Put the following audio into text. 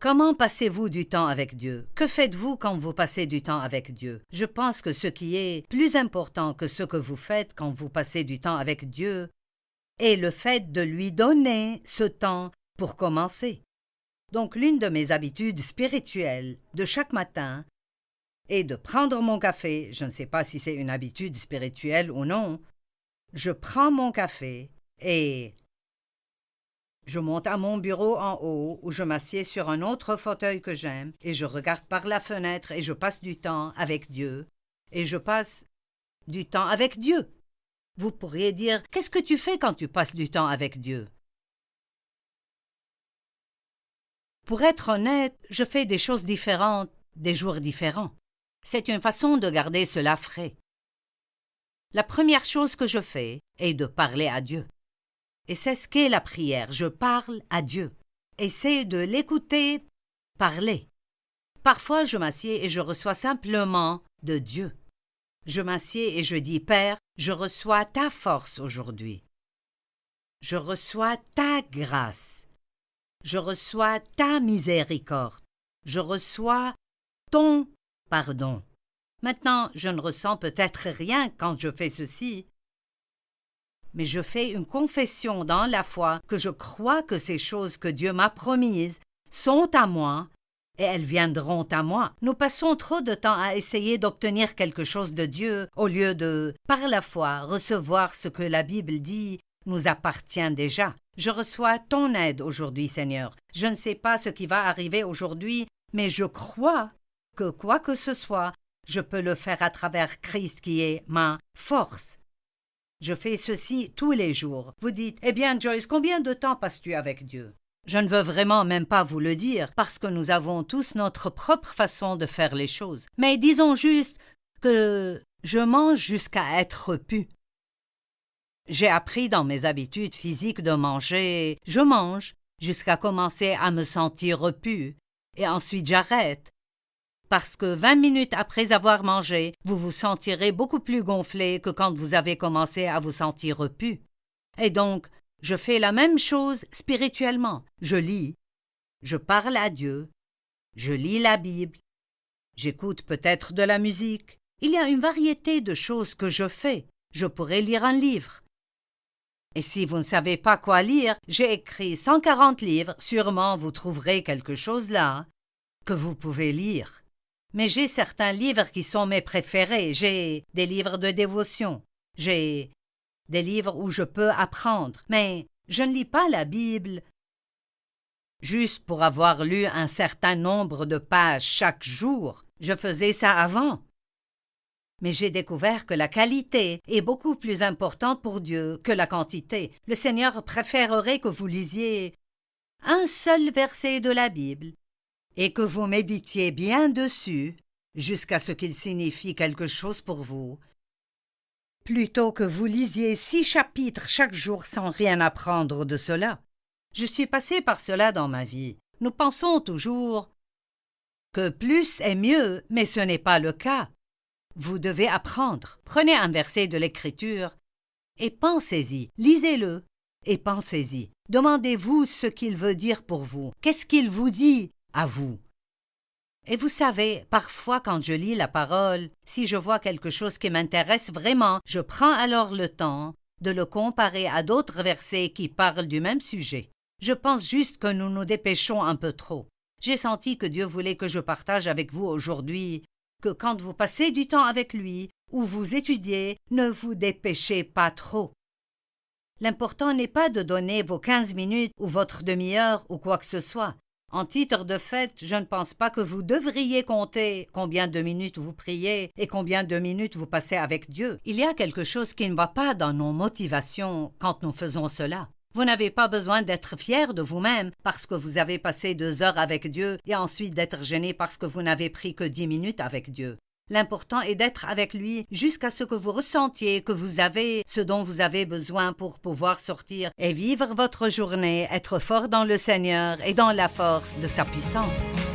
Comment passez-vous du temps avec Dieu? Que faites-vous quand vous passez du temps avec Dieu? Je pense que ce qui est plus important que ce que vous faites quand vous passez du temps avec Dieu est le fait de lui donner ce temps pour commencer. Donc l'une de mes habitudes spirituelles de chaque matin est de prendre mon café, je ne sais pas si c'est une habitude spirituelle ou non, je prends mon café et je monte à mon bureau en haut où je m'assieds sur un autre fauteuil que j'aime et je regarde par la fenêtre et je passe du temps avec Dieu. Et je passe du temps avec Dieu. Vous pourriez dire Qu'est-ce que tu fais quand tu passes du temps avec Dieu? Pour être honnête, je fais des choses différentes des jours différents. C'est une façon de garder cela frais. La première chose que je fais est de parler à Dieu. Et c'est ce qu'est la prière. Je parle à Dieu. Essaie de l'écouter parler. Parfois je m'assieds et je reçois simplement de Dieu. Je m'assieds et je dis Père, je reçois ta force aujourd'hui. Je reçois ta grâce. Je reçois ta miséricorde. Je reçois ton pardon. Maintenant, je ne ressens peut-être rien quand je fais ceci, mais je fais une confession dans la foi que je crois que ces choses que Dieu m'a promises sont à moi et elles viendront à moi. Nous passons trop de temps à essayer d'obtenir quelque chose de Dieu au lieu de, par la foi, recevoir ce que la Bible dit nous appartient déjà. Je reçois ton aide aujourd'hui, Seigneur. Je ne sais pas ce qui va arriver aujourd'hui, mais je crois que quoi que ce soit, je peux le faire à travers Christ qui est ma force. Je fais ceci tous les jours. Vous dites Eh bien, Joyce, combien de temps passes-tu avec Dieu? Je ne veux vraiment même pas vous le dire, parce que nous avons tous notre propre façon de faire les choses. Mais disons juste que je mange jusqu'à être pu. J'ai appris dans mes habitudes physiques de manger, je mange jusqu'à commencer à me sentir repu, et ensuite j'arrête, parce que vingt minutes après avoir mangé, vous vous sentirez beaucoup plus gonflé que quand vous avez commencé à vous sentir repu. Et donc, je fais la même chose spirituellement. Je lis, je parle à Dieu, je lis la Bible, j'écoute peut-être de la musique. Il y a une variété de choses que je fais. Je pourrais lire un livre. Et si vous ne savez pas quoi lire, j'ai écrit 140 livres, sûrement vous trouverez quelque chose là que vous pouvez lire. Mais j'ai certains livres qui sont mes préférés. J'ai des livres de dévotion. J'ai des livres où je peux apprendre. Mais je ne lis pas la Bible juste pour avoir lu un certain nombre de pages chaque jour. Je faisais ça avant. Mais j'ai découvert que la qualité est beaucoup plus importante pour Dieu que la quantité. Le Seigneur préférerait que vous lisiez un seul verset de la Bible et que vous méditiez bien dessus jusqu'à ce qu'il signifie quelque chose pour vous, plutôt que vous lisiez six chapitres chaque jour sans rien apprendre de cela. Je suis passé par cela dans ma vie. Nous pensons toujours que plus est mieux, mais ce n'est pas le cas. Vous devez apprendre. Prenez un verset de l'Écriture et pensez-y, lisez-le et pensez-y. Demandez-vous ce qu'il veut dire pour vous. Qu'est-ce qu'il vous dit à vous. Et vous savez, parfois quand je lis la parole, si je vois quelque chose qui m'intéresse vraiment, je prends alors le temps de le comparer à d'autres versets qui parlent du même sujet. Je pense juste que nous nous dépêchons un peu trop. J'ai senti que Dieu voulait que je partage avec vous aujourd'hui que quand vous passez du temps avec lui ou vous étudiez, ne vous dépêchez pas trop. L'important n'est pas de donner vos quinze minutes ou votre demi-heure ou quoi que ce soit. En titre de fait, je ne pense pas que vous devriez compter combien de minutes vous priez et combien de minutes vous passez avec Dieu. Il y a quelque chose qui ne va pas dans nos motivations quand nous faisons cela. Vous n'avez pas besoin d'être fier de vous-même parce que vous avez passé deux heures avec Dieu et ensuite d'être gêné parce que vous n'avez pris que dix minutes avec Dieu. L'important est d'être avec lui jusqu'à ce que vous ressentiez que vous avez ce dont vous avez besoin pour pouvoir sortir et vivre votre journée, être fort dans le Seigneur et dans la force de sa puissance.